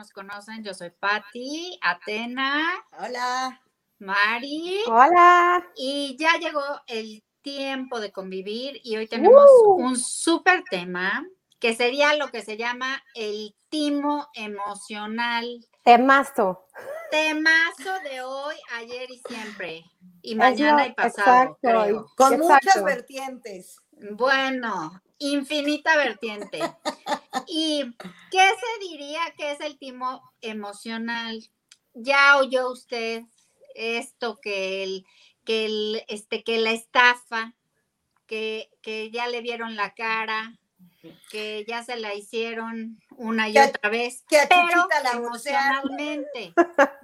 nos conocen, yo soy Patti, Atena. Hola. Mari. Hola. Y ya llegó el tiempo de convivir y hoy tenemos Uh. un súper tema que sería lo que se llama el timo emocional. Temazo. Temazo de hoy, ayer y siempre. Y mañana y pasado, exacto, creo. Con Exacto. muchas vertientes. Bueno, infinita vertiente. ¿Y qué se diría que es el timo emocional? Ya oyó usted esto que el, que el, este, que la estafa, que, que ya le vieron la cara, que ya se la hicieron una y Que otra vez, que a pero la emocionalmente,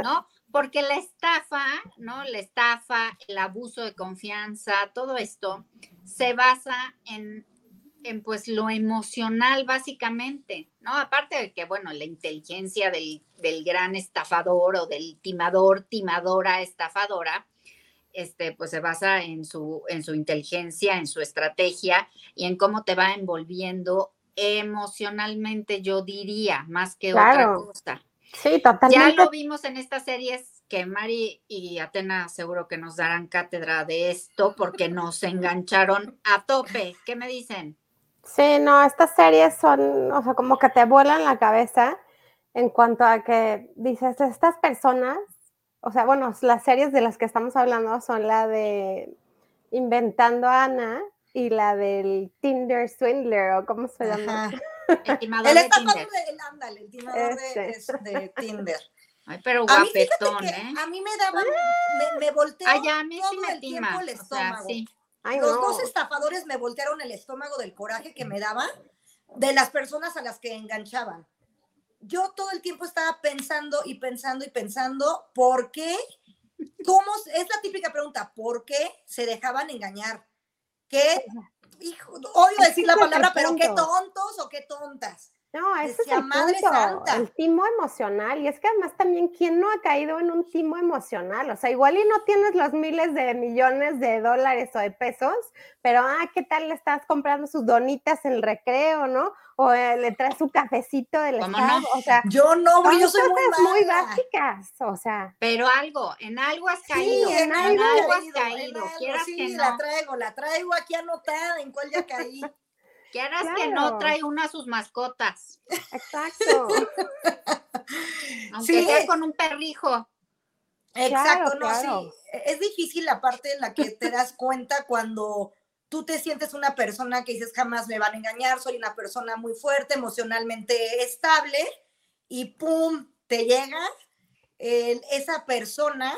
¿no? Porque la estafa, ¿no? La estafa, el abuso de confianza, todo esto se basa en, en pues lo emocional básicamente, ¿no? Aparte de que, bueno, la inteligencia del, del gran estafador o del timador, timadora, estafadora, este, pues se basa en su, en su inteligencia, en su estrategia y en cómo te va envolviendo emocionalmente, yo diría, más que Claro. otra cosa. Sí, Ya totalmente. lo vimos en estas series que Mari y Atena seguro que nos darán cátedra de esto porque nos engancharon a tope. ¿Qué me dicen? Sí, no, estas series son, o sea, como que te vuelan la cabeza en cuanto a que dices, estas personas, o sea, bueno, las series de las que estamos hablando son la de Inventando a Ana y la del Tinder Swindler, o cómo se llama. Ajá. El timador El de estafador Tinder. de, el, ándale, el timador de, Este. es de Tinder. Ay, pero A mí, fíjate guapetón, ¿eh? a mí me daban, me, me volteó Ay, ya, a mí sí todo me el tima. tiempo el O sea, estómago. sí. Ay, Los no. dos estafadores me voltearon el estómago del coraje que me daban de las personas a las que enganchaban. Yo todo el tiempo estaba pensando y pensando y pensando, ¿por qué? ¿Cómo? Es la típica pregunta, ¿por qué se dejaban engañar? ¿Qué? Hijo, odio decir la palabra, pero qué tontos o qué tontas. No, ese es el "Madre punto, santa". el timo emocional. Y es que además también, ¿quién no ha caído en un timo emocional? O sea, igual y no tienes los miles de millones de dólares o de pesos, pero, ah, ¿qué tal le estás comprando sus donitas en el recreo, no? O eh, le traes su cafecito del ¿Cómo estado. no? O sea, Yo no, son yo soy muy cosas muy mala. básicas. O sea, Pero algo, en algo has Sí, caído. en en algo algo has caído. algo, Quieras sí, que la traigo, la traigo aquí anotada en cuál ya caí. Quieras que no, trae una a sus mascotas. exacto. Aunque Sí. sea con un perrijo. Exacto, Claro, no, claro. sí. Es difícil la parte en la que te das cuenta cuando tú te sientes una persona que dices jamás me van a engañar, soy una persona muy fuerte, emocionalmente estable, y pum, te llega el- esa persona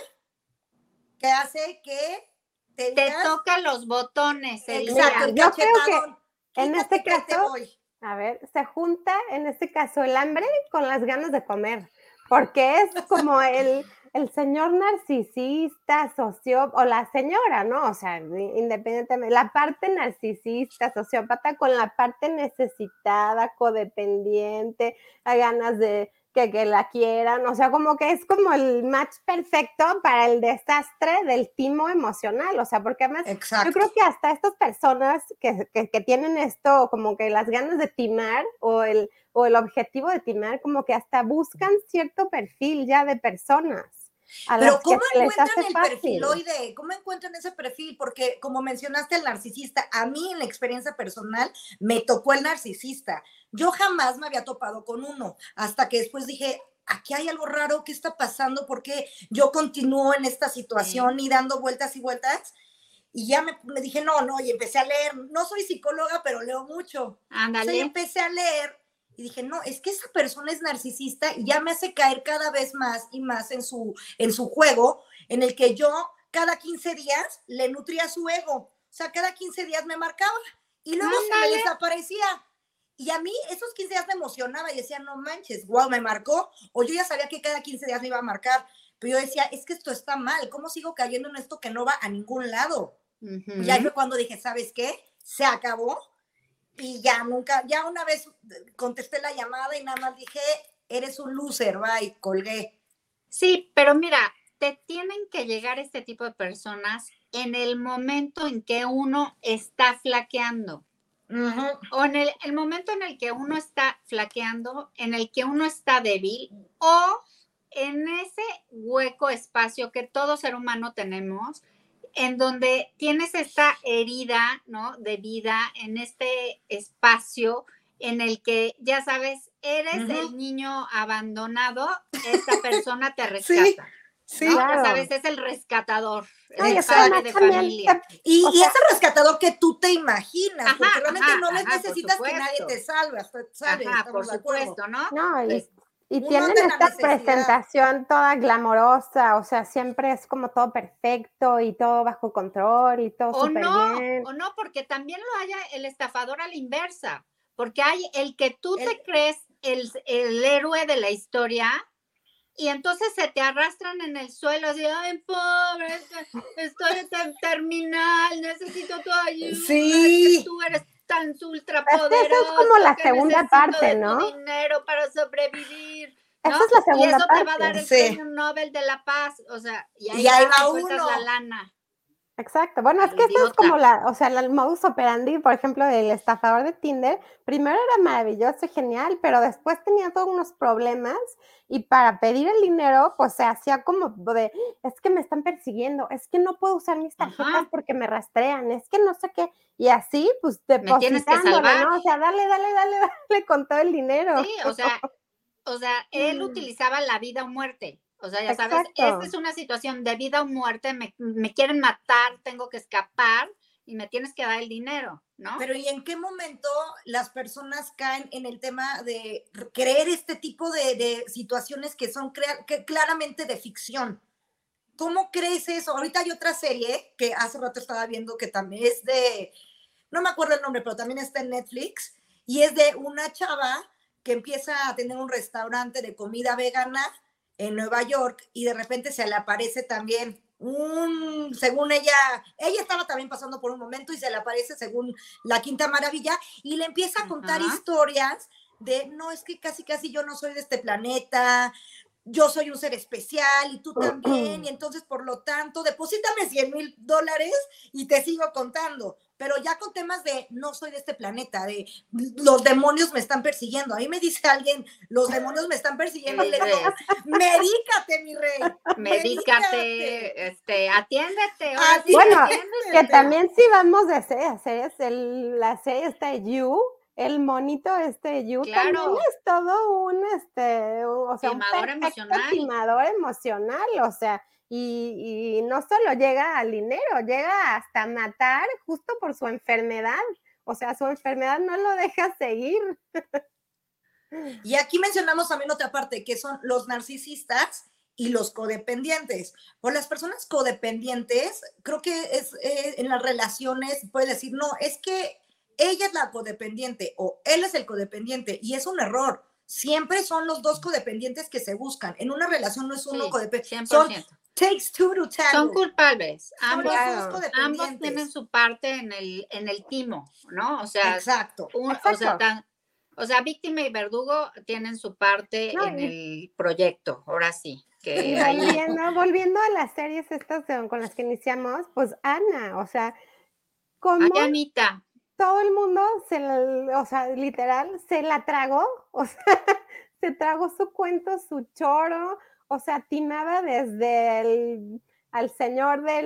que hace que te, Te digas, toca los botones el exacto, el. Yo creo que cachetadón. En este caso. A ver, se junta en este caso el hambre con las ganas de comer, porque es como el, el señor narcisista, sociópata, o la señora, ¿no? O sea, independientemente, la parte narcisista, sociópata con la parte necesitada, codependiente, a ganas de que, que la quieran, o sea, como que es como el match perfecto para el desastre del timo emocional, o sea, porque además Exacto. yo creo que hasta estas personas que, que- que tienen esto, como que las ganas de timar o el, o el objetivo de timar, como que hasta buscan cierto perfil ya de personas. A Pero ¿cómo encuentran el fácil. perfiloide? ¿Cómo encuentran ese perfil? Porque como mencionaste el narcisista, a mí en la experiencia personal me tocó el narcisista. Yo jamás me había topado con uno, hasta que después dije, aquí hay algo raro, ¿qué está pasando? ¿Por qué yo continúo en esta situación y dando vueltas y vueltas? Y ya me, me dije, no, no, y empecé a leer. No soy psicóloga, pero leo mucho. Ándale. empecé a leer y dije, no, es que esa persona es narcisista y ya me hace caer cada vez más y más en su, en su juego, en el que yo cada 15 días le nutría su ego. O sea, cada 15 días me marcaba y luego se me desaparecía. Y a mí esos 15 días me emocionaba y decía, no manches, wow, me marcó. O yo ya sabía que cada 15 días me iba a marcar. Pero yo decía, es que esto está mal. ¿Cómo sigo cayendo en esto que no va a ningún lado? Ujú. Y ahí fue cuando dije, ¿sabes qué? Se acabó. Y ya nunca, ya una vez contesté la llamada y nada más dije, eres un loser, bye, colgué. Sí, pero mira, te tienen que llegar este tipo de personas en el momento en que uno está flaqueando. o en el, el, momento en el que uno está flaqueando, en el que uno está débil, o en ese hueco espacio que todo ser humano tenemos, en donde tienes esta herida, ¿no? De vida, en este espacio en el que, ya sabes, eres el niño abandonado, esta persona te rescata. Sí, claro. sabes, es el rescatador, el padre de familia. Y, y, es el rescatador que tú te imaginas, porque realmente no necesitas que nadie te salve, ¿sabes? Ajá, por supuesto, ¿no? No, y, y tienen esta presentación toda glamorosa, o sea, siempre es como todo perfecto y todo bajo control y todo súper bien. O no, porque también lo haya el estafador a la inversa, porque hay el que tú te crees el, el héroe de la historia, y entonces se te arrastran en el suelo así, ay, pobre, estoy terminal, necesito tu ayuda. Sí. tú eres tan ultra poderoso. Esa es como la segunda parte, ¿no? dinero para sobrevivir. ¿no? Esa es la segunda y eso parte. te va a dar el premio Nobel de la Paz, o sea, y ahí, y ahí va uno. la lana. Exacto. Bueno, es que esto es como la, o sea, el modus operandi, por ejemplo, del estafador de Tinder. Primero era maravilloso y genial, pero después tenía todos unos problemas y para pedir el dinero, pues se hacía como de, es que me están persiguiendo, es que no puedo usar mis tarjetas porque me rastrean, es que no sé qué. Y así, pues, depositándole, ¿no? O sea, dale, dale, dale, dale con todo el dinero. Sí, o sea, o sea, él mm. utilizaba la vida o muerte. O sea, ya sabes, esta es una situación de vida o muerte, me, quieren matar, tengo que escapar y me tienes que dar el dinero, ¿no? Pero ¿y en qué momento las personas caen en el tema de creer este tipo de, situaciones que son que claramente de ficción? ¿Cómo crees eso? Ahorita hay otra serie que hace rato estaba viendo que también es de, no me acuerdo el nombre, pero también está en Netflix y es de una chava que empieza a tener un restaurante de comida vegana en Nueva York y de repente se le aparece también un, según ella, ella estaba también pasando por un momento y se le aparece según la Quinta Maravilla y le empieza a contar historias de, no, es que casi, casi yo no soy de este planeta, yo soy un ser especial y tú también, y entonces por lo tanto, deposítame 100 mil dólares y te sigo contando pero ya con temas de no soy de este planeta, de los demonios me están persiguiendo. Ahí me dice alguien, los demonios me están persiguiendo y le digo, medícate, mi rey. Medícate, este, atiéndete. bueno, que también si vamos de hacer el, la serie esta You, el monito este You también es todo un este, o sea, un emocional. emocional, o sea, y, no solo llega al dinero, llega hasta matar justo por su enfermedad. O sea, su enfermedad no lo deja seguir. Y aquí mencionamos también otra parte, que son los narcisistas y los codependientes. Por las personas codependientes, creo que es eh, en las relaciones, puede decir, no, es que ella es la codependiente o él es el codependiente y es un error. Siempre son los dos codependientes que se buscan. En una relación no es uno codependiente, son Takes two to Son culpables. Ambos, ambos, tienen su parte en el, en el timo, ¿no? O sea, Exacto. O, sea, víctima y verdugo tienen su parte en el proyecto, ahora sí. Que volviendo, volviendo, a las series estas con las que iniciamos, pues Ana, o sea, como todo el mundo se o sea, literal, se la tragó, o sea, se tragó su cuento, su choro, o sea, timaba desde el al señor de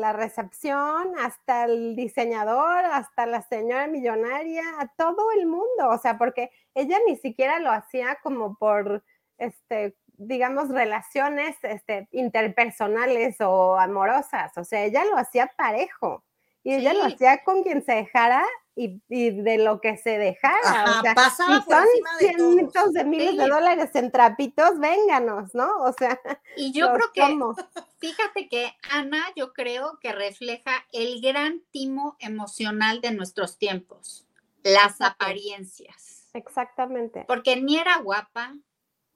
la recepción, hasta el diseñador, hasta la señora millonaria, a todo el mundo, o sea, porque ella ni siquiera lo hacía como por, este, digamos, relaciones este, interpersonales o amorosas, o sea, ella lo hacía parejo. Y ella lo hacía con quien se dejara y, de lo que se dejara. o sea, pasaba por son cientos de, miles de dólares en trapitos, vénganos, ¿no? O sea. Y yo creo que, fíjate que Ana, yo creo que refleja el gran timo emocional de nuestros tiempos, las apariencias. Exactamente. Porque ni era guapa,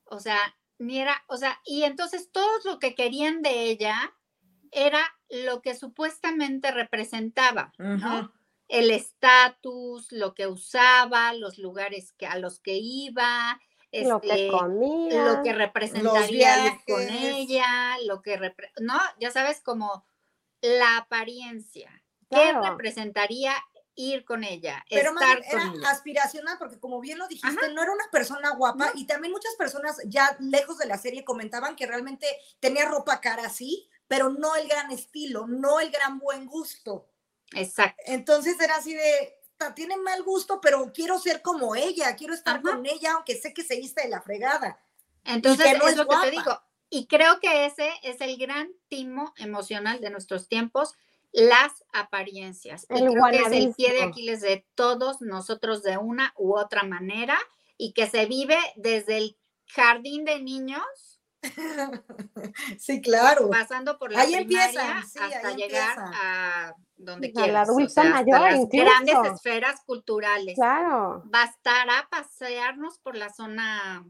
o sea, ni era, o sea, y entonces todo lo que querían de ella era lo que supuestamente representaba, ¿no? El estatus, lo que usaba, los lugares que, a los que iba, lo que este, comía, lo que representaría con ella, lo que, no, ya sabes, como la apariencia, qué representaría ir con ella, Pero más estar con era ella. aspiracional, porque como bien lo dijiste, no era una persona guapa y también muchas personas ya lejos de la serie comentaban que realmente tenía ropa cara así, pero no el gran estilo, no el gran buen gusto. Exacto. Entonces era así de, "Ta, tiene mal gusto, pero quiero ser como ella, quiero estar Ajá. con ella, aunque sé que se viste de la fregada. Entonces, que no es es lo que guapa. te digo. Y creo que ese es el gran timo emocional de nuestros tiempos, las apariencias. Y El creo que es el pie de. Aquiles de todos nosotros de una u otra manera y que se vive desde el jardín de niños, Sí, claro. pasando por la Ahí primaria empiezan, sí, hasta ahí llegar empieza. a donde Al quieras. o hasta mayor, las incluso. grandes esferas culturales. Claro. Bastará pasearnos por la zona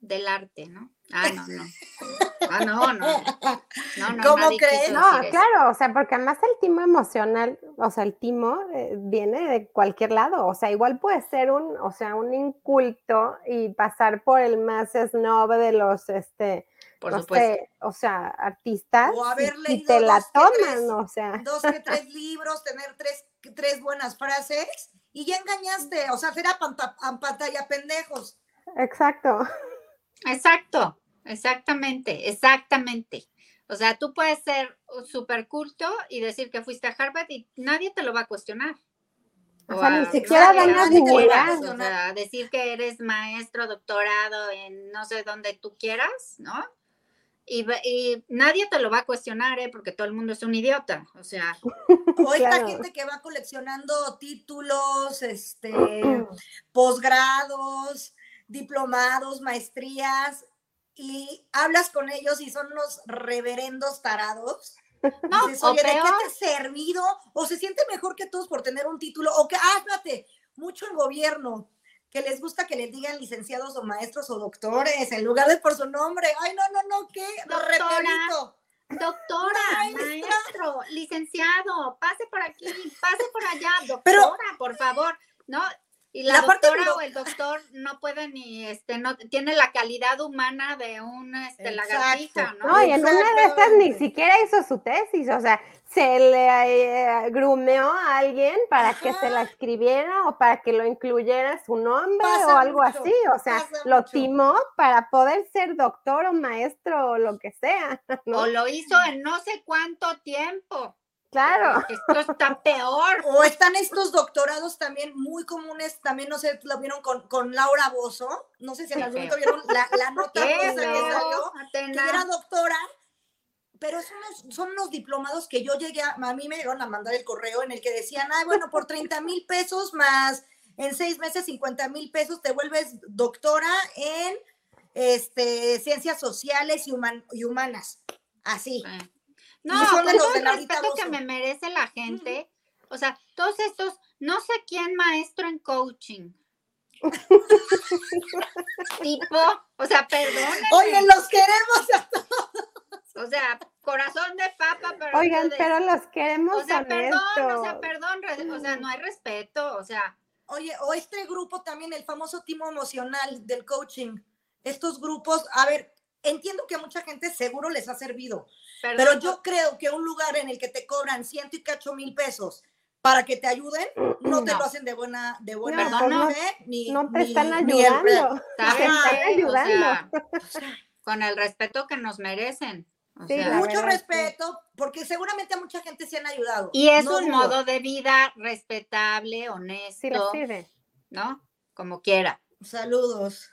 del arte, ¿no? Ah, no, no. Ah, no, no. No, no, ¿Cómo crees? No, claro, o sea, porque además el timo emocional, o sea, el timo eh, viene de cualquier lado, o sea, igual puede ser un, o sea, un inculto y pasar por el más snob de los, este, Por no supuesto. sé, o sea, artistas, O haber y- y, leído te la toman, tres. o sea, Dos que tres libros, tener tres, tres buenas frases y ya engañaste. O sea, será panta- a pantalla pendejos. exacto. Exacto, exactamente, exactamente. O sea, tú puedes ser súper culto y decir que fuiste a Harvard y nadie te lo va a cuestionar. O sea, ni siquiera dan divulgar. cuestionar. O sea, decir que eres maestro, doctorado en no sé dónde tú quieras, ¿no? Y, y nadie te lo va a cuestionar, ¿eh? Porque todo el mundo es un idiota. O sea, O esta Claro. gente que va coleccionando títulos, este, posgrados, diplomados, maestrías, y hablas con ellos y son unos reverendos tarados. no, Dices, oye, ¿de qué te has servido? O se siente mejor que todos por tener un título, o que, ah, espérate, mucho el gobierno, que les gusta que les digan licenciados o maestros o doctores, en lugar de por su nombre. Ay, no, no, no, qué repelito. Doctora, Maestra. maestro, licenciado, pase por aquí, pase por allá, doctora, Pero- por favor, ¿no? Y la, doctora do- o el doctor no puede ni, este, no tiene la calidad humana de un, este, lagartija, ¿no? No, y en una de estas ni siquiera hizo su tesis, o sea, se le eh, grumeó a alguien para que se la escribiera o para que lo incluyera su nombre Pasa o algo mucho, así, o sea, lo mucho. timó para poder ser doctor o maestro o lo que sea, ¿no? O lo hizo en no sé cuánto tiempo. Claro. Esto está peor. O están estos doctorados también muy comunes, también no sé, lo vieron con, con Laura Bozo, no sé si en algún momento vieron la, la nota esa que salió, que Atena. era doctora, pero son unos, son unos diplomados que yo llegué a, a mí me llegaron a mandar el correo en el que decían, ay, bueno, por 30 mil pesos más en seis meses 50 mil pesos te vuelves doctora en este, ciencias sociales y, human- y humanas. Así. Sí. No, son con todo el respeto que me merece la gente, o sea, todos estos, no sé quién maestro en coaching. tipo, o sea, perdónenme, Oye, los queremos a o sea, corazón de papa, pero Oigan, pero los queremos o sea, perdón, o sea, perdón, o sea, no hay respeto, o sea, Oye, o este grupo también, el famoso timo emocional del coaching. Estos grupos, a ver, entiendo que a mucha gente seguro les ha servido, perdón, pero yo creo que un lugar en el que te cobran ciento y cacho mil pesos para que te ayuden, no te lo hacen de buena, de buena No, no. fe, ni No te ni- están ayudando. ¿saben te están? O ayudando. sea, con el respeto que nos merecen. o Sí, sea, Mucho respeto, porque seguramente a mucha gente se han ayudado. y es un modo de vida respetable, honesto, Sí sirve. ¿no? Como quiera. Saludos.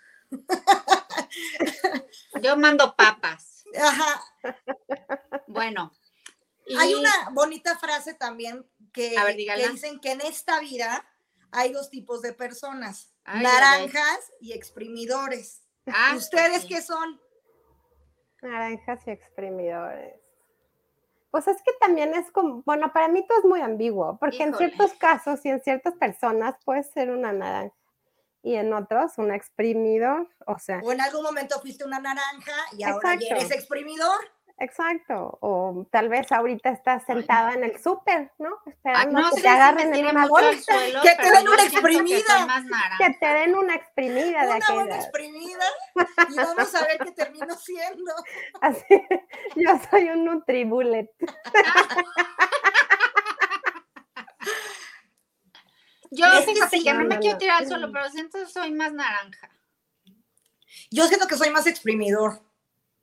Yo mando papas. Ajá. Bueno. y- Hay una bonita frase también que, ver, dicen que en esta vida hay dos tipos de personas, Ay, naranjas y exprimidores. Ah, ¿Ustedes sí. qué son? Naranjas y exprimidores. Pues es que también es como, bueno, para mí todo es muy ambiguo, porque en ciertos casos y en ciertas personas puede ser una naranja y en otros un exprimidor, o sea, O en algún momento fuiste una naranja y ahora eres exprimidor. Exacto, o tal vez ahorita estás sentada en el súper, ¿no? Ay, Esperando no que sé te agarren en una bolsa, suelo, Que te den una que exprimida. naranja. que te den una exprimida de Una buena exprimida y vamos a ver qué termino siendo. Así, yo soy un Nutribullet. Yo que fíjate sí, que no no, me quiero tirar al suelo, pero siento que soy más naranja. Yo siento que soy más exprimidor.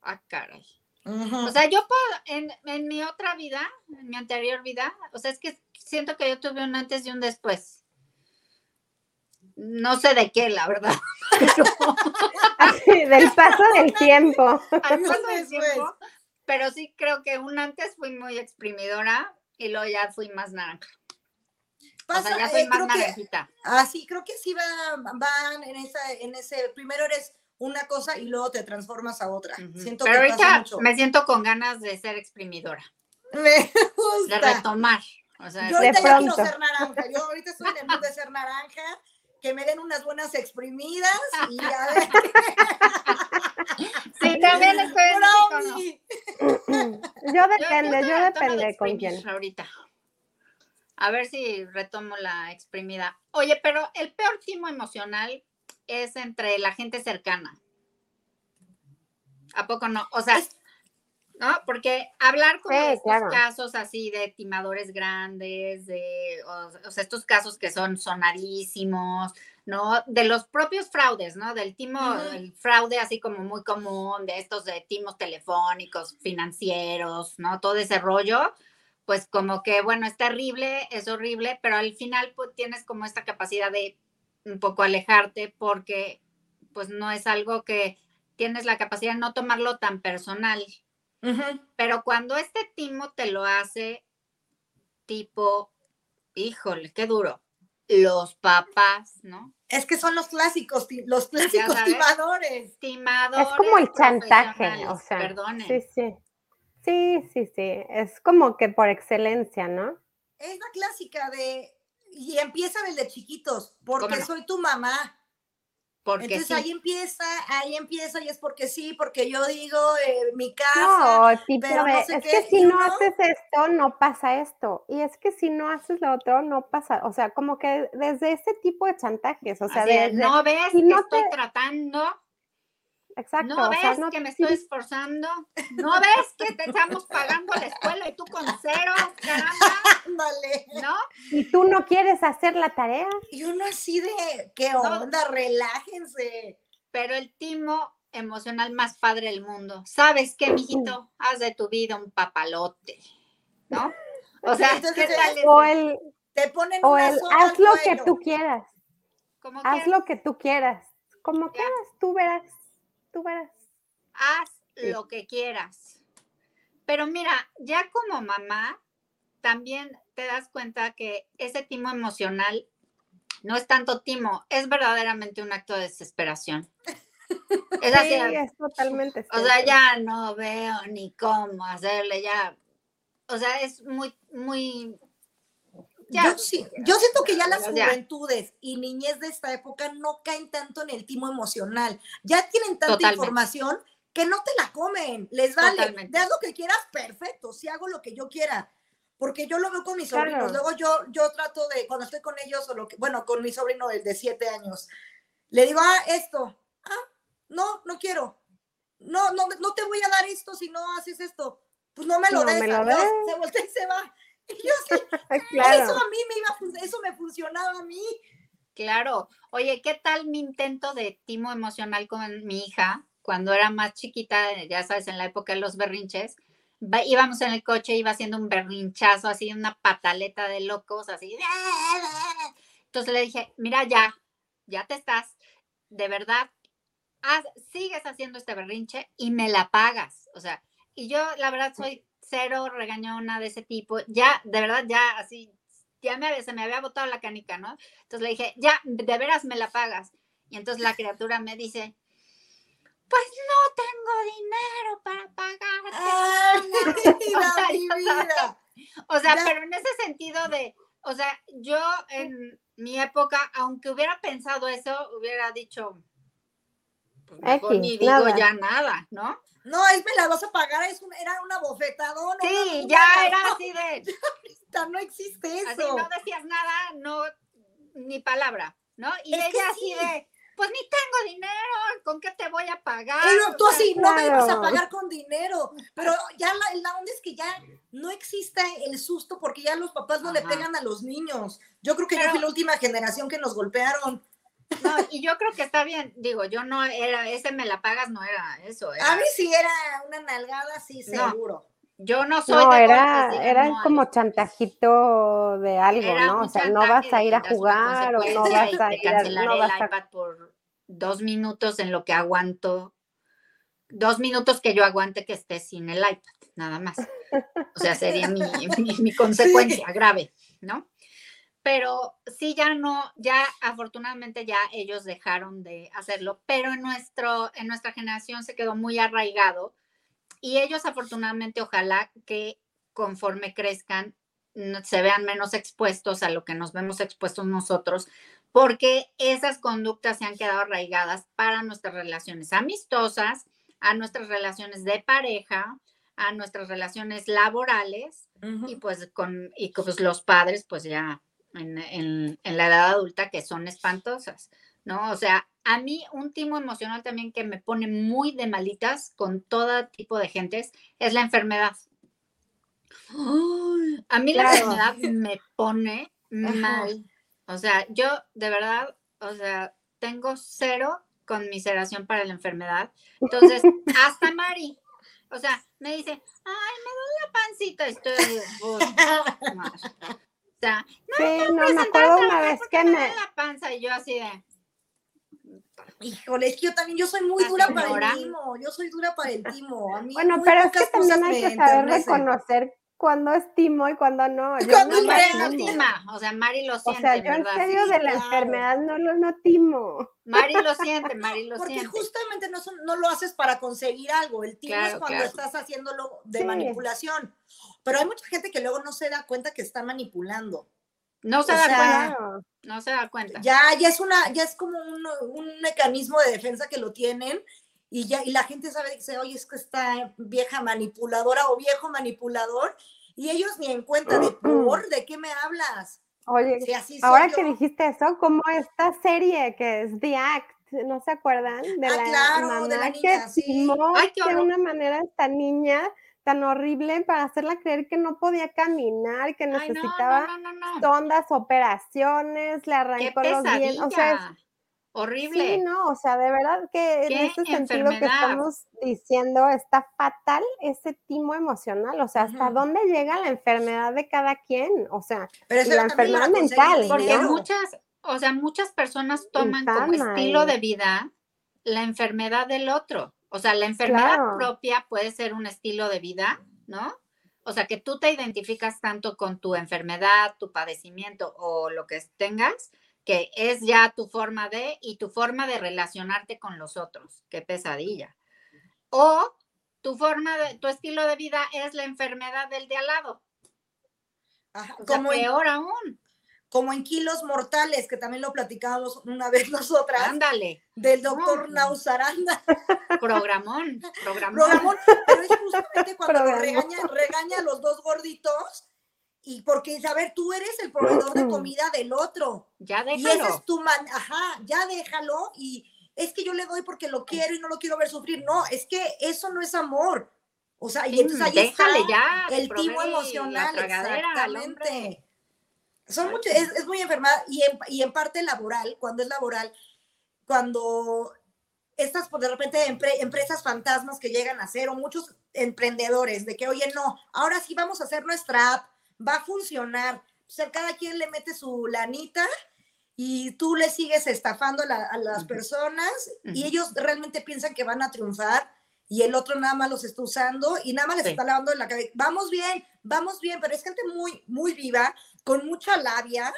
Ah, caray. O sea, yo puedo, en, en mi otra vida, en mi anterior vida, o sea, es que siento que yo tuve un antes y un después. No sé de qué, la verdad. Así, del paso del tiempo. Al paso del tiempo, pero sí creo que un antes fui muy exprimidora y luego ya fui más naranja. O Pasa, sea, ya soy eh, más creo que- naranjita. Así, creo que sí va- van en, esa, en ese, primero eres una cosa y luego te transformas a otra. Siento Pero que pasa ahorita mucho. me siento con ganas de ser exprimidora, Me de gusta. retomar. O sea, Yo ahorita De ya quiero ser naranja. Yo ahorita estoy en el mood de ser naranja. Que me den unas buenas exprimidas y a ver. sí, también estoy en. Yo depende, yo tomo de depende con quién. Ahorita. A ver si retomo la exprimida. Oye, pero el peor timo emocional es entre la gente cercana. ¿A poco no? O sea, ¿no? Porque hablar como Sí, estos claro. casos así de timadores grandes, de, o, o sea, estos casos que son sonadísimos, ¿no? De los propios fraudes, ¿no? Del timo, el fraude así como muy común, de estos de timos telefónicos, financieros, ¿no? Todo ese rollo, pues como que, bueno, es terrible, es horrible, pero al final pues tienes como esta capacidad de un poco alejarte porque pues no es algo que tienes la capacidad de no tomarlo tan personal. Pero cuando este timo te lo hace tipo, híjole, qué duro, los papás, ¿no? Es que son los clásicos, los clásicos sabes. timadores. Timadores. Es como el chantaje, o sea. Perdonen. Sí, sí. Sí, sí, sí. Es como que por excelencia, ¿no? Es la clásica de. Y empieza desde chiquitos, porque ¿Cómo no? soy tu mamá. Porque Entonces sí. ahí empieza, ahí empieza, y es porque sí, porque yo digo eh, mi casa. No, tipo, pero no sé es qué, que si y no uno- haces esto, no pasa esto. Y es que si no haces lo otro, no pasa. O sea, como que desde ese tipo de chantajes, o sea, desde, no ves si que no estoy te- tratando, exacto, no o sea, ves no que me estoy esforzando, no ves que te estamos pagando la escuela y tú con cero, caramba. ¿no? y tú no quieres hacer la tarea. Y uno así de, ¿qué onda? Relájense. Pero el timo emocional más padre del mundo. ¿Sabes qué, mijito? Haz de tu vida un papalote, ¿no? O sea, Entonces, ¿qué tal? O el, Te ponen o una el haz lo que tú quieras, Como haz que lo que tú quieras, como Ya. quieras, tú verás, tú verás. haz Sí. lo que quieras. Pero mira, ya como mamá, también te das cuenta que ese timo emocional no es tanto timo, es verdaderamente un acto de desesperación. Es así, Sí, es totalmente o sea, ya no veo ni cómo hacerle, ya. O sea, es muy, muy. Ya, yo, sí- yo siento que ya las juventudes y niñez de esta época no caen tanto en el timo emocional. Ya tienen tanta Totalmente. información que no te la comen. Les vale. Totalmente. De haz lo que quieras, perfecto. Si hago lo que yo quiera. Porque yo lo veo con mis sobrinos. Claro. Luego yo, yo trato de, cuando estoy con ellos, o lo que, bueno, con mi sobrino el de siete años, le digo, ah, esto. Ah, no, no quiero. No, no, no te voy a dar esto si no haces esto. Pues no me lo No me lo adiós". des. Se voltea y se va. Yo sí, Claro. eso a mí me iba, eso me funcionaba a mí. Claro. Oye, ¿qué tal mi intento de timo emocional con mi hija cuando era más chiquita, ya sabes, en la época de los berrinches? Íbamos en el coche, iba haciendo un berrinchazo, así una pataleta de locos, así. Entonces le dije, mira ya, ya te estás, de verdad, haz- sigues haciendo este berrinche y me la pagas. O sea, y yo la verdad soy cero regañona de ese tipo. Ya, de verdad, ya así, ya me había- se me había botado la canica, ¿no? Entonces le dije, ya, de veras me la pagas. Y entonces la criatura me dice, pues no tengo dinero para pagarte. Ay, mira, sea, mi ya vida. O sea, pero en ese sentido de, o sea, yo en mi época, aunque hubiera pensado eso, hubiera dicho, pues mejor X, ni digo nada. ya nada, ¿no? No, es me la vas a pagar, es un- era una bofetadona. Sí, una- ya era así de, ahorita No existe así eso. no decías nada, no, ni palabra, ¿no? Y Es ella así sí. de, pues ni tengo dinero, ¿con qué te voy a pagar? Pero tú así, no me vas a pagar con dinero. Pero ya la, la onda es que ya no existe el susto porque ya los papás no le pegan a los niños. Yo creo que yo fui la última generación que nos golpearon. No, y yo creo que está bien, digo, yo no era, ese me la pagas no era eso, era- A mí sí era una nalgada, sí, No. seguro. yo no soy No, de era, golpes, era no, como chantajito de algo, Era ¿no? O sea, no vas a ir a jugar o no vas a ir a, cancelaré no el vas a iPad por dos minutos en lo que aguanto, dos minutos que yo aguante que esté sin el iPad, nada más. O sea, sería mi, mi- mi consecuencia grave, ¿no? Pero sí, ya no, ya afortunadamente ya ellos dejaron de hacerlo, pero en, nuestro, en nuestra generación se quedó muy arraigado y ellos afortunadamente ojalá que conforme crezcan se vean menos expuestos a lo que nos vemos expuestos nosotros, porque esas conductas se han quedado arraigadas para nuestras relaciones amistosas, a nuestras relaciones de pareja, a nuestras relaciones laborales y pues con y pues los padres pues ya en, en- en la edad adulta que son espantosas, ¿no? O sea, a mí un timo emocional también que me pone muy de malitas con todo tipo de gentes es la enfermedad. Ay, A mí la enfermedad me pone mal. O sea, yo de verdad, o sea, tengo cero conmiseración para la enfermedad. Entonces, hasta Mari, o sea, me dice, ay, me duele la pancita. Estoy, de, Sea, Sí, no, me acuerdo una vez que me la panza y yo así de, Híjole, es que yo también, yo soy muy dura señora. para el timo, yo soy dura para el timo. A mí Bueno, pero es que también hay que saber reconocer cuándo es timo y cuándo no. Yo Cuándo no no tima, o sea, Mari lo O siente, sea, yo en ¿verdad? serio Sí, de la claro. enfermedad no lo no timo. Mari lo siente, Mari lo Porque siente. justamente no, son- no lo haces para conseguir algo. El timo es cuando claro. estás haciéndolo de Sí. manipulación. Pero hay mucha gente que luego no se da cuenta que está manipulando. No se o da sea, cuenta, no se da cuenta. Ya, ya es una, ya es como un, un mecanismo de defensa que lo tienen y ya, y la gente sabe, dice, oye, es que esta vieja manipuladora o viejo manipulador, y ellos ni en cuenta de por, ¿de qué me hablas? Oye, Si así soy ahora yo. que dijiste eso, como esta serie que es The Act, ¿no se acuerdan? De Ah, la claro, mamá de la que niña, sí. timó Ay, de una manera esta niña tan horrible para hacerla creer que no podía caminar, que Ay, no, necesitaba no, no, no, no. sondas, operaciones, le arrancó los dientes, o sea, es-. Horrible. Sí, no, o sea, de verdad que en ese sentido que estamos diciendo está fatal ese timo emocional, o sea, hasta dónde llega la enfermedad de cada quien, o sea, Pero y la enfermedad mental, Porque muchas, o sea, muchas personas toman como estilo y- de vida la enfermedad del otro. O sea, la enfermedad Claro. propia puede ser un estilo de vida, ¿no? O sea, que tú te identificas tanto con tu enfermedad, tu padecimiento o lo que tengas, que es ya tu forma de y tu forma de relacionarte con los otros. Qué pesadilla. O tu forma de, tu estilo de vida es la enfermedad del de al lado. Ajá, O sea, como, en, peor aún. como en kilos mortales, que también lo platicábamos una vez nosotras, Ándale. del doctor. Nausaranda. Programón, programón. Programón, pero es justamente cuando regaña, regaña a los dos gorditos y porque, a ver, tú eres el proveedor de comida del otro. Ya Y ese déjalo. es tu man, ajá, ya déjalo y es que yo le doy porque lo quiero y no lo quiero ver sufrir. No, es que eso no es amor. O sea, y entonces ahí déjale está ya. el timo emocional, exactamente. Son mucho, es, es muy enfermedad y en, y en parte laboral, cuando es laboral, cuando estas pues, de repente empre- empresas fantasmas que llegan a ser o muchos emprendedores de que, oye, no, ahora sí vamos a hacer nuestra app, va a funcionar. O sea, cada quien le mete su lanita y tú le sigues estafando a, la- a las personas y ellos realmente piensan que van a triunfar y el otro nada más los está usando y nada más les Sí. está lavando en la cabeza. Vamos bien, vamos bien, pero es gente muy, muy viva, con mucha labia,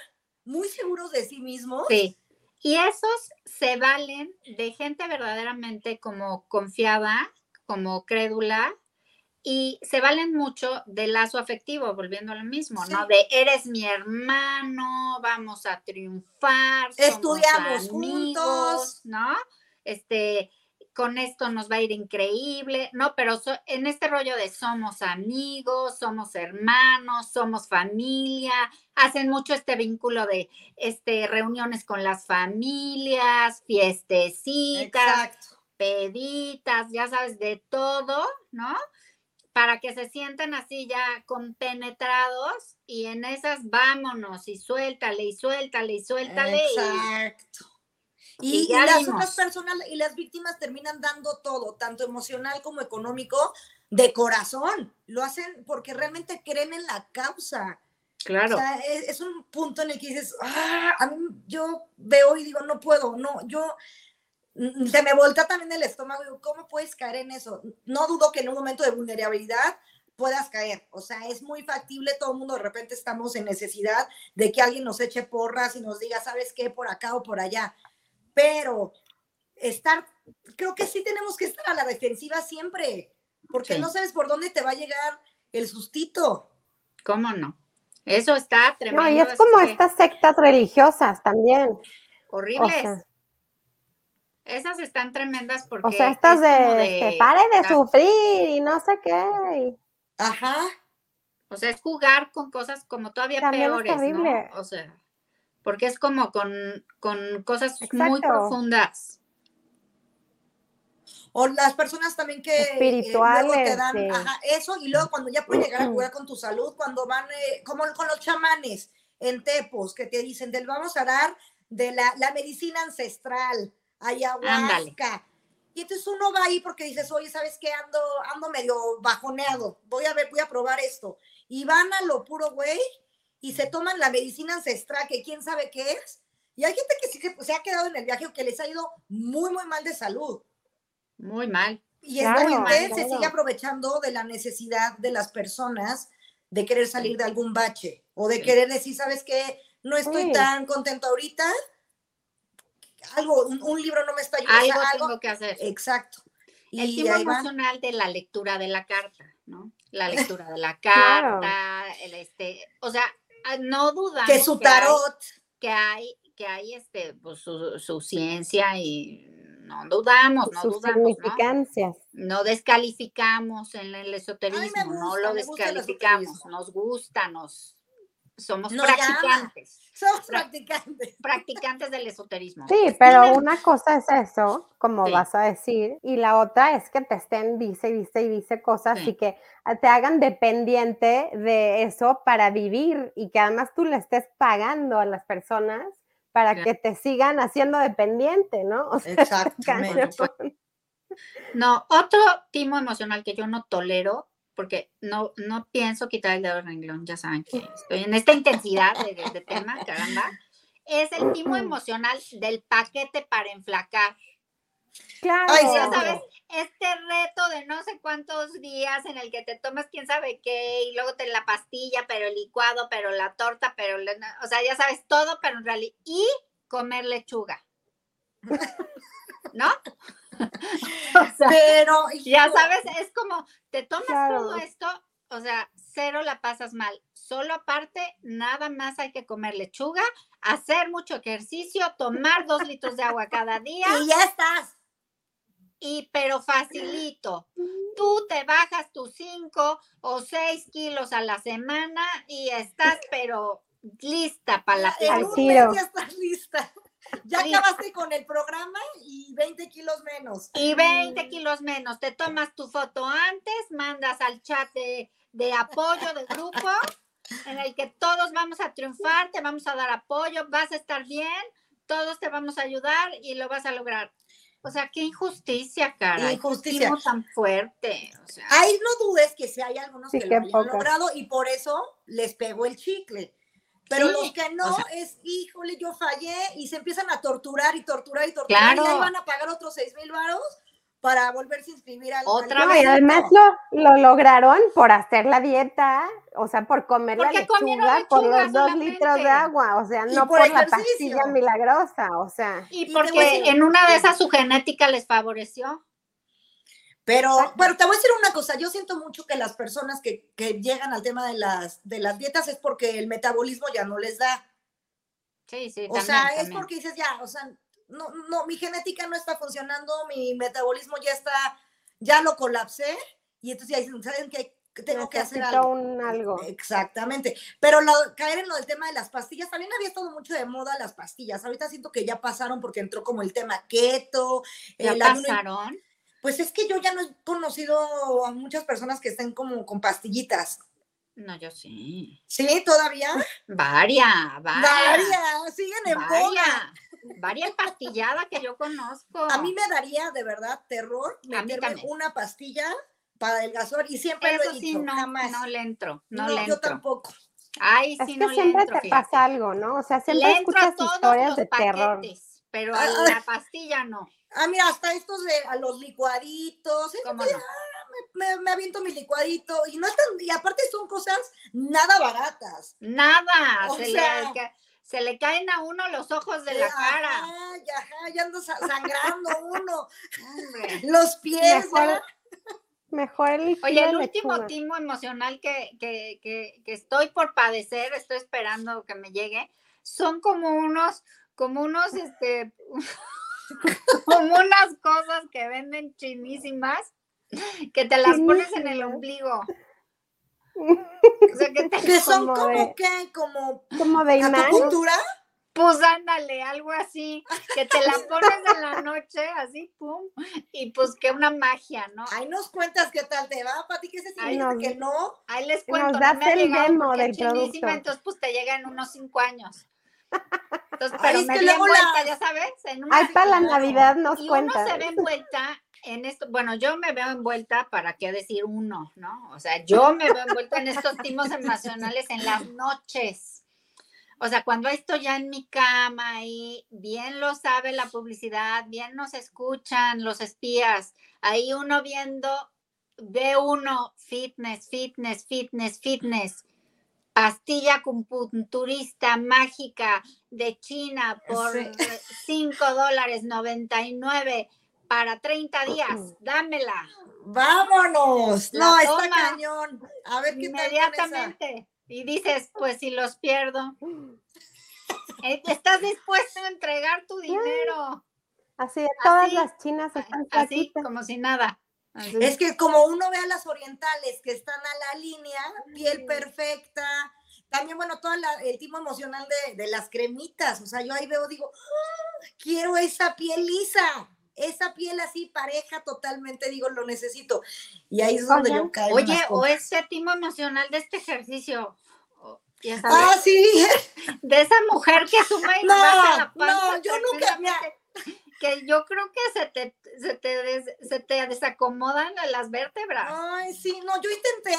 muy seguros de sí mismos. Sí. Y esos se valen de gente verdaderamente como confiada, como crédula, y se valen mucho del lazo afectivo, volviendo a lo mismo, ¿no? De eres mi hermano, vamos a triunfar, somos Estudiamos amigos, juntos. ¿no? Este, con esto nos va a ir increíble, ¿no? Pero en este rollo de somos amigos, somos hermanos, somos familia, hacen mucho este vínculo de este, reuniones con las familias, fiestecitas, peditas, ya sabes, de todo, ¿no? Para que se sientan así ya compenetrados y en esas vámonos y suéltale y suéltale y suéltale. Exacto. Y, las otras personas y las víctimas terminan dando todo, tanto emocional como económico, de corazón. Lo hacen porque realmente creen en la causa. Claro. O sea, es, un punto en el que dices, ah, a mí yo veo y digo, no puedo, no, yo, se me volta también el estómago, digo, ¿cómo puedes caer en eso? No dudo que en un momento de vulnerabilidad puedas caer, o sea, es muy factible, todo el mundo de repente estamos en necesidad de que alguien nos eche porras y nos diga, ¿sabes qué? Por acá o por allá pero estar, creo que sí tenemos que estar a la defensiva siempre, porque no sabes por dónde te va a llegar el sustito. ¿Cómo no? Eso está tremendo. No, y es como estas sectas religiosas también. Horribles. Esas están tremendas porque. O sea, estas de, pare de sufrir y no sé qué. Ajá. O sea, es jugar con cosas como todavía peores, ¿no? O sea porque es como con, cosas muy profundas. O las personas también que eh, espirituales te dan eso y luego cuando ya puedes llegar a cuidar con tu salud, cuando van, eh, como con los chamanes en Tepos, que te dicen, del vamos a dar de la, medicina ancestral, ayahuasca. Y entonces uno va ahí porque dices, oye, ¿sabes qué? Ando, ando medio bajoneado, voy a ver, voy a probar esto. Y van a lo puro güey y se toman la medicina ancestral, que quién sabe qué es. Y hay gente que sí que se ha quedado en el viaje o que les ha ido muy, muy mal de salud. Muy mal. Y esta gente se sigue aprovechando de la necesidad de las personas de querer salir de algún bache o de querer decir, ¿sabes qué? No estoy tan contento ahorita. Algo, un, libro no me está ayudando. Algo, tengo que hacer. Exacto. Y el tipo emocional de la lectura de la carta, ¿no? La lectura de la carta, el este, o sea, Ah, no dudamos. Que su tarot. Que hay, que hay, este, pues, su, ciencia y no dudamos, no Sus dudamos. ¿no? descalificamos en el esoterismo, no lo descalificamos, nos gusta, nos somos practicantes. Somos practicantes. Practicantes del esoterismo. Sí, pero una cosa es eso, como vas a decir, y la otra es que te estén dice y dice y dice cosas y que te hagan dependiente de eso para vivir y que además tú le estés pagando a las personas para que te sigan haciendo dependiente, ¿no? O Exactamente. No, otro timo emocional que yo no tolero porque no, no pienso quitar el dedo del renglón, ya saben que estoy en esta intensidad de, tema, caramba, es el timo emocional del paquete para enflacar. Claro. ya sabes, este reto de no sé cuántos días en el que te tomas quién sabe qué y luego te la pastilla, pero el licuado, pero la torta, pero, o sea, ya sabes todo, pero en realidad, y comer lechuga. ¿No? pero ya sabes, es como te tomas todo esto, o sea, cero la pasas mal. Solo aparte, nada más hay que comer lechuga, hacer mucho ejercicio, tomar dos litros de agua cada día. Y ya estás. Y pero facilito. Tú te bajas tus cinco o seis kilos a la semana y estás pero lista para la Ya estás lista. Ya acabaste con el programa y 20 kilos menos. Y 20 kilos menos. Te tomas tu foto antes, mandas al chat de, de apoyo del grupo en el que todos vamos a triunfar, te vamos a dar apoyo, vas a estar bien, todos te vamos a ayudar y lo vas a lograr. O sea, qué injusticia, cara. Injusticia. tan fuerte. O sea. Ahí no dudes que si hay algunos que lo han logrado y por eso les pegó el chicle. Pero los que no es, híjole, yo fallé y se empiezan a torturar y torturar y torturar y ahí van a pagar otros seis mil varos para volverse a inscribir al Otra vez. Y además lo, lo, lograron por hacer la dieta, o sea, por comer la lechuga, por los dos litros de agua, o sea, no por, la pastilla milagrosa, o sea. Y porque en una de esas su genética les favoreció. Pero bueno, te voy a decir una cosa, yo siento mucho que las personas que, llegan al tema de las, de las dietas es porque el metabolismo ya no les da. Sí, sí. O sea, es porque dices ya, o sea, no, no, mi genética no está funcionando, mi metabolismo ya está, ya lo colapsé, y entonces ya dicen, ¿saben qué? Tengo que hacer algo. un algo. Exactamente. Pero lo- caer en lo del tema de las pastillas, también había estado mucho de moda las pastillas. Ahorita siento que ya pasaron porque entró como el tema keto. ¿Ya ayuno- pasaron? Pues es que yo ya no he conocido a muchas personas que estén como con pastillitas. No, yo sí. ¿Sí? ¿Todavía? Varia, varia. Varias, siguen en boga. Varia. Varia pastillada que yo conozco. A mí me daría de verdad terror meterme una pastilla para adelgazar y siempre lo Eso he sí, dicho, no, jamás. no le entro, no, No, le yo entro. tampoco. Ay, Es sí, que no le siempre entro, te fíjate. pasa algo, ¿no? O sea, siempre escuchas todos historias los de terror. paquetes, pero Ah, a ah. la pastilla no. Ah, mira, hasta estos de a los licuaditos. ¿eh? ¿Cómo no? me, me aviento mi licuadito y no están, y aparte son cosas nada baratas. Nada, O se, sea- le, se le caen a uno los ojos de la Ajá, cara. ya, ajá, ya anda sa- sangrando uno. Los pies, Mejor, ya. mejor el Oye, el último timo emocional que, que, que, que estoy por padecer, estoy esperando que me llegue, son como unos, como unos, este, como unas cosas que venden chinísimas, que te las pones en el ombligo. O sea, que te, Que son Como como, de- que, como Como de acupuntura. pues ándale, algo así, que te la pones en la noche, así, pum, y pues que una magia, ¿no? Ahí nos cuentas qué tal te va, Pati, que se siente no. que no. Ahí les Nos cuento, das no me el demo del es chinísima, producto. entonces pues te llega en unos cinco años. Entonces, Ay, pero es me que vi luego envuelta, ya sabes, en una Ay, para la. Navidad nos y uno cuenta. se ve envuelta en esto, bueno, yo me veo envuelta, para qué decir uno, ¿no? O sea, yo me veo envuelta en estos timos emocionales en las noches. O sea, cuando estoy ya en mi cama y bien lo sabe la publicidad, bien nos escuchan los espías, ahí uno viendo, ve uno fitness, fitness, fitness, fitness, pastilla acupunturista mágica de China por Sí. 5 dólares 99 para 30 días, dámela Vámonos. La no, está cañón. A ver qué tal inmediatamente. Y dices, pues si los pierdo, eh, estás dispuesto a entregar tu dinero, Así de todas Así, las chinas están así flaquitas. como si nada. Así. Es que como uno ve a las orientales que están a la línea, piel perfecta, también, bueno, todo el tipo emocional de, de las cremitas, o sea, yo ahí veo, digo, "Ah, quiero esa piel lisa, esa piel así pareja totalmente, digo, lo necesito. Y ahí es donde Oigan, yo caigo. Oye, o ese timo emocional de este ejercicio, o- ya sabes, Ah, sí, de esa mujer que suma y baja la no, panza no, yo nunca, mira, que yo creo que se te, se te, des- se te desacomodan las vértebras. ay, sí, no, yo intenté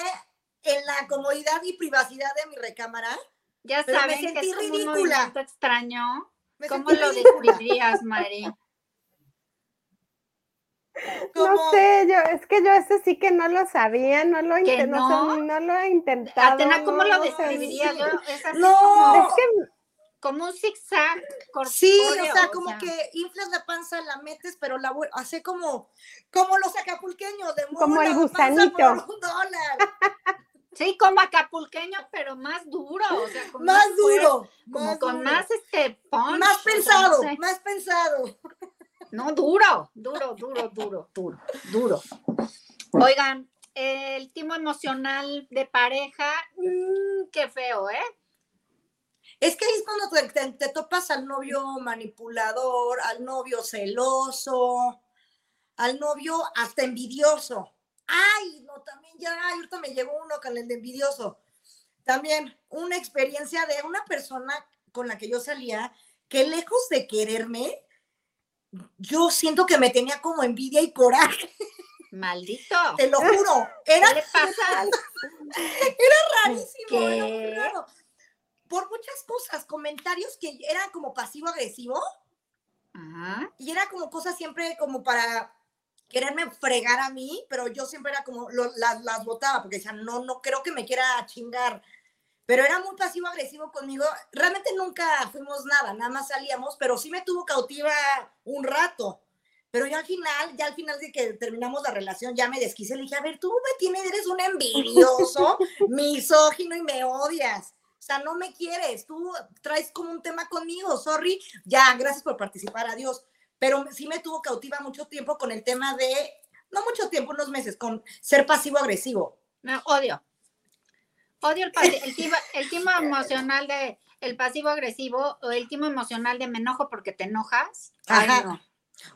en la comodidad y privacidad de mi recámara, ya pero me saben que sentí es como un ridícula. movimiento extraño. me ¿Cómo sentí lo describirías, Mari? No sé, yo, es que yo ese sí que no lo sabía, no lo, ¿Que inte- no no? no lo he intentado. Atena, ¿cómo no, lo describirías? Es así No. como, Es que como un zigzag corpóreo. Sí, o sea, como que inflas la panza, la metes, pero la hace como, como los acapulqueños, de Como el panza gusanito. por un dólar. Sí, como acapulqueño, pero más duro, o sea, con Más duro, como más con duro. más este punch, más o sea, pensado, no sé. más pensado. No, duro, duro, duro, duro, duro, duro. Oigan, el timo emocional de pareja, mm, qué feo, ¿eh? Es que ahí es cuando te, te- te topas al novio manipulador, al novio celoso, al novio hasta envidioso. Ay, no, también ya, ay, ahorita me llegó uno con el de envidioso. También una experiencia de una persona con la que yo salía que lejos de quererme, yo siento que me tenía como envidia y coraje, Maldito. te lo juro. Era ¿Qué le pasa? rarísimo, ¿Qué? era muy raro. Por muchas cosas, comentarios que eran como pasivo-agresivo Ajá. y era como cosas siempre como para quererme fregar a mí, pero yo siempre era como, lo- las, las botaba porque decían, no, no creo que me quiera chingar. Pero era muy pasivo-agresivo conmigo. Realmente nunca fuimos nada, nada más salíamos, pero sí me tuvo cautiva un rato. Pero yo al final, ya al final de que terminamos la relación, ya me desquise. Le dije, a ver, tú me tienes, eres un envidioso, misógino y me odias. O sea, no me quieres, tú traes como un tema conmigo, sorry, ya, gracias por participar, adiós. Pero sí me tuvo cautiva mucho tiempo con el tema de, no mucho tiempo, unos meses, con ser pasivo-agresivo. No, odio. Odio el, el, tipo emocional de el pasivo agresivo o el tipo emocional de me enojo porque te enojas. Ay, Ajá. no.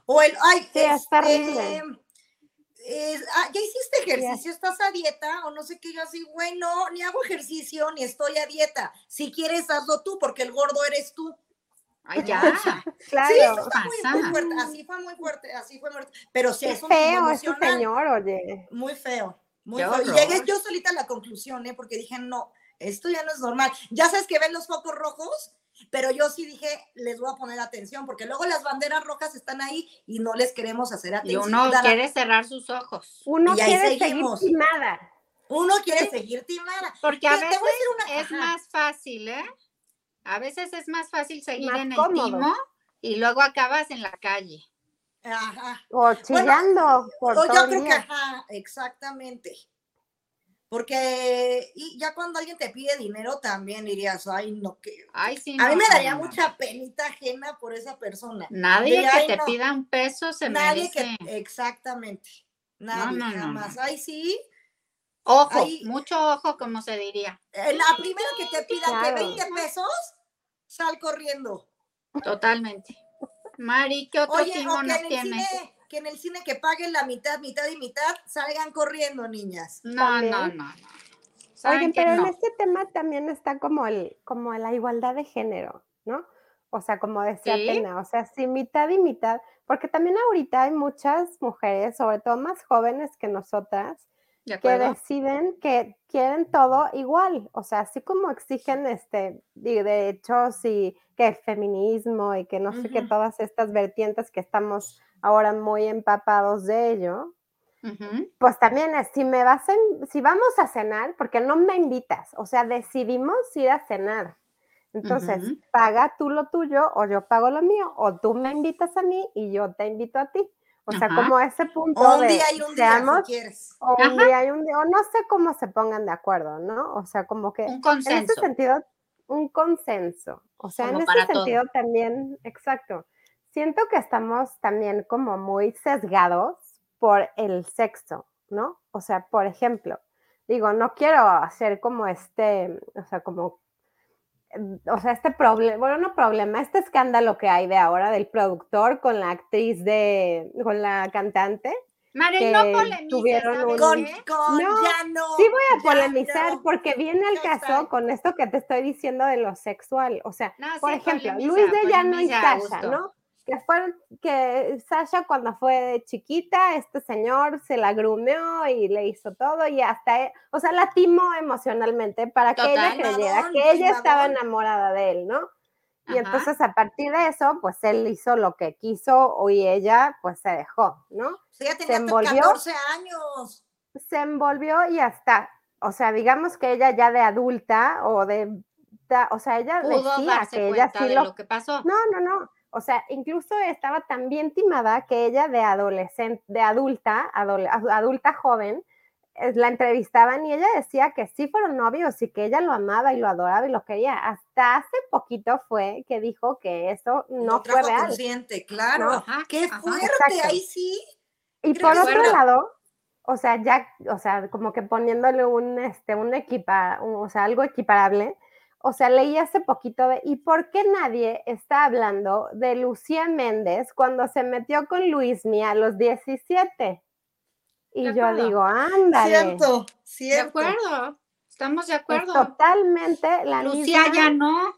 O el, ay, Sí, está este, es- ah, ya hiciste ejercicio, estás a dieta o no sé qué, yo así, güey, no, ni hago ejercicio ni estoy a dieta. Si quieres, hazlo tú, porque el gordo eres tú. Ay, ya. Claro. Sí, eso está muy, muy fuerte, así fue muy fuerte, así fue muy fuerte. Pero sí, es feo ese señor, oye. Muy feo, muy Qué feo. Y llegué yo solita a la conclusión, ¿eh? Porque dije, no, esto ya no es normal. Ya sabes que ven los focos rojos, pero yo sí dije, les voy a poner atención, porque luego las banderas rojas están ahí y no les queremos hacer Y atención. uno Dana, quiere cerrar sus ojos. Uno Y quiere seguimos. seguir timada. Uno quiere seguir timada. Porque a veces voy a decir una- es ajá. más fácil, ¿eh? A veces es más fácil seguir Más en el cómodo. timo y luego acabas en la calle. Ajá. O chillando por O todo yo creo que, ajá, exactamente. Porque y ya cuando alguien te pide dinero también dirías, ay, no, que... Ay, sí. A mí no, me no, daría no. mucha penita ajena por esa persona. Nadie Diría, que "Ay, te no". pida un peso se Nadie merece. que, exactamente. Nadie, no, no, jamás. no. Ay, sí. Ojo, mucho ojo, como se diría. eh, La primera que te pida que Claro. 20 pesos, sal corriendo. Totalmente. Mari, ¿qué otro Oye, timo o que nos cine, que en el cine que paguen la mitad, mitad y mitad, salgan corriendo, niñas. No, no, También. no, no. ¿Saben Oigan, pero en este tema también está como el, como la igualdad de género, ¿no? O sea, como decía Sí. Atena, o sea, sí, mitad y mitad, porque también ahorita hay muchas mujeres, sobre todo más jóvenes que nosotras, ¿De que deciden que quieren todo igual, o sea, así como exigen este derechos y que el feminismo y que no sé qué, todas estas vertientes que estamos ahora muy empapados de ello, pues también es, si me vas a, in- si vamos a cenar, porque no me invitas, o sea, decidimos ir a cenar. Entonces, paga tú lo tuyo o yo pago lo mío, o tú me invitas a mí y yo te invito a ti. O sea, Ajá. como ese punto O un de día y un día, seamos, si quieres. o un día y un día, o no sé cómo se pongan de acuerdo, ¿no? O sea, como que Un en ese consenso. sentido, un consenso. O sea, Como en ese todo. sentido también, exacto. Siento que estamos también como muy sesgados por el sexo, ¿no? O sea, por ejemplo, digo, no quiero hacer como este, o sea, como, eh, o sea, este problema, bueno, no problema, este escándalo que hay de ahora del productor con la actriz de, con la cantante. Mari, que no polemices, tuvieron ¿sabes un- Con, con No, ya no. Sí voy a polemizar no. porque viene al Ya caso está. con esto que te estoy diciendo de lo sexual. O sea, No, por sí, ejemplo, polemiza, Luis de Llano y Sasha. ¿no? Que fueron, que Sasha cuando fue chiquita, este señor se la grumeó y le hizo todo y hasta, e- o sea, la timó emocionalmente para que ella creyera que ella estaba timadón. enamorada de él, ¿no? Y Ajá. entonces a partir de eso, pues él hizo lo que quiso y ella pues se dejó, ¿no? Sí, ya tenía envolvió. 14 años. se envolvió y hasta, o sea, digamos que ella ya de adulta o de, o sea, ella Pudo decía darse que ella cuenta sí de lo, lo que pasó. no, no, no, o sea, incluso estaba tan bien timada que ella de adolescente, de adulta, adole- adulta joven, eh, la entrevistaban y ella decía que sí fueron novios y que ella lo amaba y lo adoraba y lo quería. Hasta hace poquito fue que dijo que eso no fue real. consciente, claro. Ajá, Qué fuerte, Exacto. ahí sí. Y Creo por otro lado, o sea, ya, o sea, como que poniéndole un, este, un equipa, un- o sea, algo equiparable, o sea, leí hace poquito de, ¿y por qué nadie está hablando de Lucía Méndez cuando se metió con Luismi a los 17? Y De yo acuerdo. digo, ándale, Cierto, De cierto. acuerdo. Estamos de es acuerdo. totalmente la Lucía misma. ya no.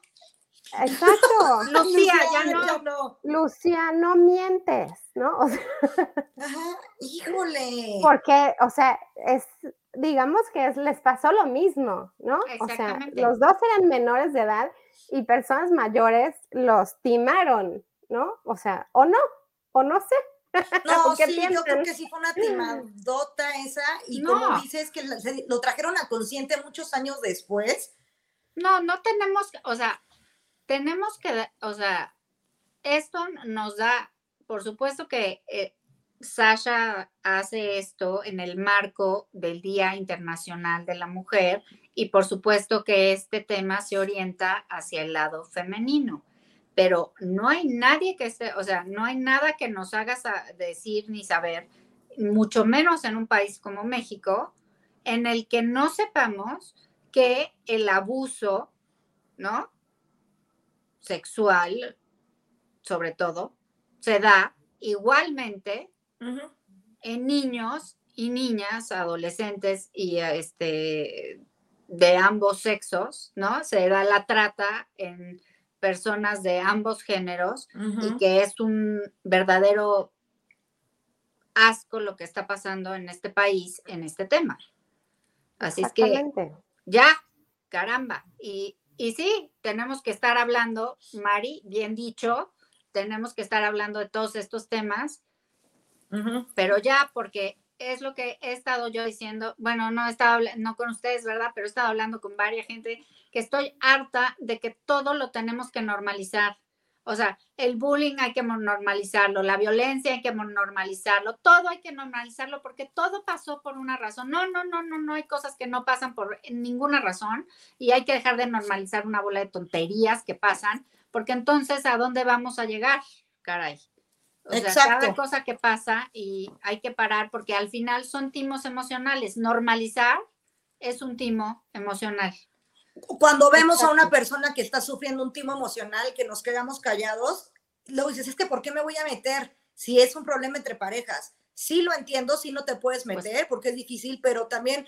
Exacto. Lucía ya no. ya no. Lucía, no mientes, ¿no? O sea, Ajá, híjole. Porque, o sea, es, digamos que es- les pasó lo mismo, ¿no? O sea, los dos eran menores de edad y personas mayores los timaron, ¿no? O sea, o no, o no sé. No, ¿Qué sí, yo creo que sí fue una timadota esa. Y como No. dices que lo trajeron a consciente muchos años después. No, no tenemos, o sea, tenemos que, o sea, esto nos da, por supuesto que eh, Sasha hace esto en el marco del Día Internacional de la Mujer y por supuesto que este tema se orienta hacia el lado femenino, pero no hay nadie que esté, o sea, no hay nada que nos haga decir ni saber, mucho menos en un país como México, en el que no sepamos que el abuso, ¿no? Sexual, sobre todo, se da igualmente en niños y niñas, adolescentes y este de ambos sexos, ¿no? Se da la trata en personas de ambos géneros y que es un verdadero asco lo que está pasando en este país en este tema. Así es que ya, caramba. Y, y sí, tenemos que estar hablando, Mari, bien dicho, tenemos que estar hablando de todos estos temas, pero ya porque es lo que he estado yo diciendo, bueno, no he estado, no con ustedes, ¿verdad? Pero he estado hablando con varias gente que estoy harta de que todo lo tenemos que normalizar. O sea, el bullying hay que normalizarlo, la violencia hay que normalizarlo, todo hay que normalizarlo porque todo pasó por una razón. No, no, no, no, no hay cosas que no pasan por ninguna razón y hay que dejar de normalizar una bola de tonterías que pasan, porque entonces ¿a dónde vamos a llegar? Caray. O sea, cada cosa que pasa y hay que parar porque al final son timos emocionales. Normalizar es un timo emocional cuando vemos a una persona que está sufriendo un timo emocional, que nos quedamos callados, luego dices, es que ¿por qué me voy a meter si es un problema entre parejas? Sí lo entiendo, sí no te puedes pues meter porque es difícil, pero también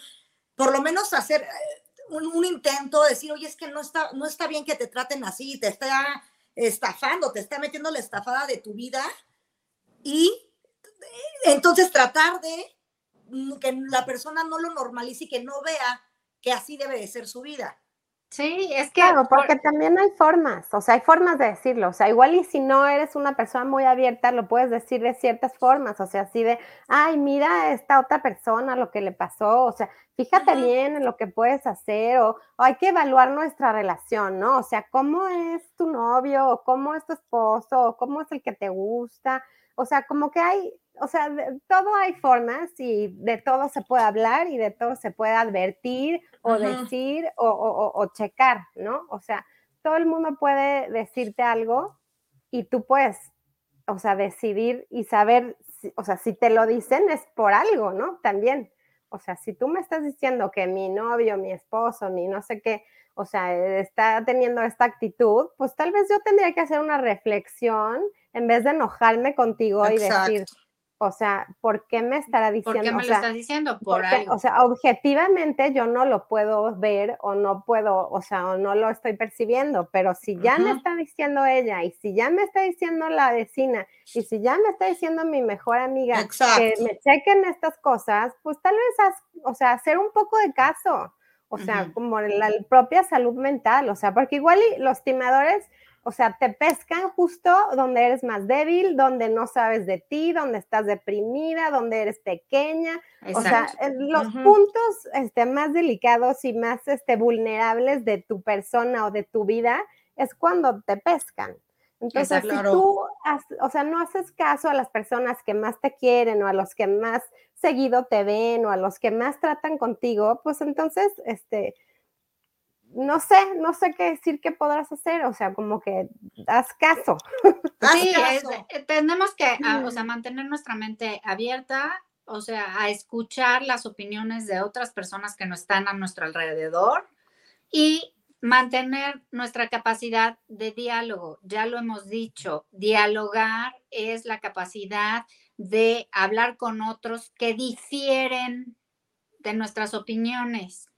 por lo menos hacer eh, un, intento, decir, oye, es que no está, no está bien que te traten así, te está estafando, te está metiendo la estafada de tu vida y entonces tratar de que la persona no lo normalice y que no vea que así debe de ser su vida. Sí, es que... Claro, porque también hay formas, o sea, hay formas de decirlo, o sea, igual y si no eres una persona muy abierta, lo puedes decir de ciertas formas, o sea, así de, ay, mira a esta otra persona lo que le pasó, o sea, fíjate bien en lo que puedes hacer, o, hay que evaluar nuestra relación, ¿no? O sea, cómo es tu novio, o cómo es tu esposo, o cómo es el que te gusta, o sea, como que hay, o sea, de todo hay formas y de todo se puede hablar y de todo se puede advertir o decir o, checar, ¿no? O sea, todo el mundo puede decirte algo y tú puedes, o sea, decidir y saber, o sea, si te lo dicen es por algo, ¿no? También. O sea, si tú me estás diciendo que mi novio, mi esposo, mi no sé qué, o sea, está teniendo esta actitud, pues tal vez yo tendría que hacer una reflexión en vez de enojarme contigo y decir, o sea, ¿por qué me estará diciendo? ¿Por qué me lo estás diciendo? Por O sea, objetivamente yo no lo puedo ver o no puedo, o sea, o no lo estoy percibiendo, pero si ya me está diciendo ella y si ya me está diciendo la vecina y si ya me está diciendo mi mejor amiga que me chequen estas cosas, pues tal vez, o sea, hacer un poco de caso, o sea, como la propia salud mental, o sea, porque igual los timadores o sea, te pescan justo donde eres más débil, donde no sabes de ti, donde estás deprimida, donde eres pequeña. O sea, los puntos este, más delicados y más este, vulnerables de tu persona o de tu vida es cuando te pescan. Entonces, si tú, o sea, no haces caso a las personas que más te quieren o a los que más seguido te ven o a los que más tratan contigo, pues entonces, este, no sé, no sé qué decir que podrás hacer, o sea, como que haz caso. Sí, eh, tenemos que, ah, o sea, mantener nuestra mente abierta, o sea, a escuchar las opiniones de otras personas que no están a nuestro alrededor y mantener nuestra capacidad de diálogo. Ya lo hemos dicho, dialogar es la capacidad de hablar con otros que difieren de nuestras opiniones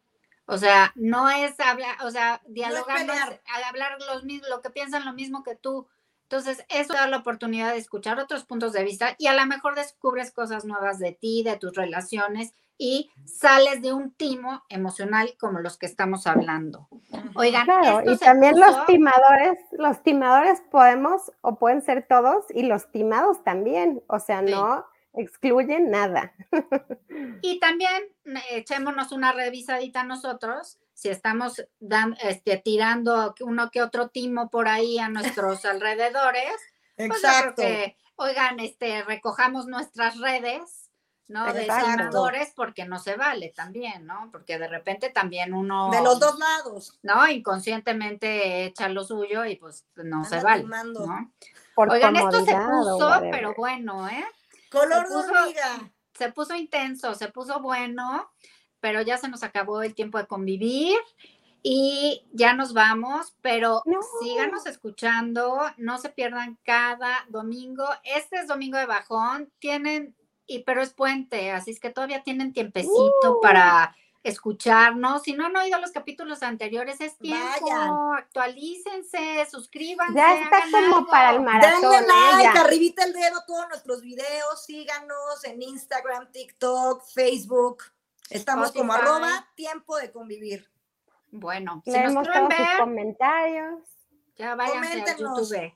o sea, no es hablar, o sea, dialogar, no al hablar los mismos, lo que piensan lo mismo que tú. Entonces, eso da la oportunidad de escuchar otros puntos de vista y a lo mejor descubres cosas nuevas de ti, de tus relaciones y sales de un timo emocional como los que estamos hablando. Oigan, y también los timadores, los timadores podemos o pueden ser todos y los timados también, o sea, no excluye nada. Y también echémonos una revisadita nosotros, si estamos este, tirando uno que otro timo por ahí a nuestros alrededores. Pues Exacto. oigan, este, recojamos nuestras redes, ¿no? De seguidores, porque no se vale también, ¿no? Porque de repente también uno, De los dos lados. ¿no? Inconscientemente echa lo suyo y pues no se vale. ¿no? Por Oigan, esto se puso, pero bueno, ¿eh? Color Se de puso- hormiga. Se puso intenso, se puso bueno, pero ya se nos acabó el tiempo de convivir y ya nos vamos, pero No. síganos escuchando, no se pierdan cada domingo. Este es domingo de bajón, tienen, y pero es puente, así es que todavía tienen tiempecito Uh. para escucharnos. Si no han oído los capítulos anteriores, es tiempo, Vayan. actualícense, suscríbanse. Ya está como algo. para el maratón. Denle like, ella. arribita el dedo a todos nuestros videos, síganos en Instagram, TikTok, Facebook. Estamos como arroba tiempo de convivir. Bueno, si nos Leemos todos sus ver, comentarios. ya váyanse a. YouTube.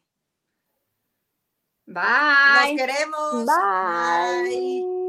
Bye. queremos. Bye.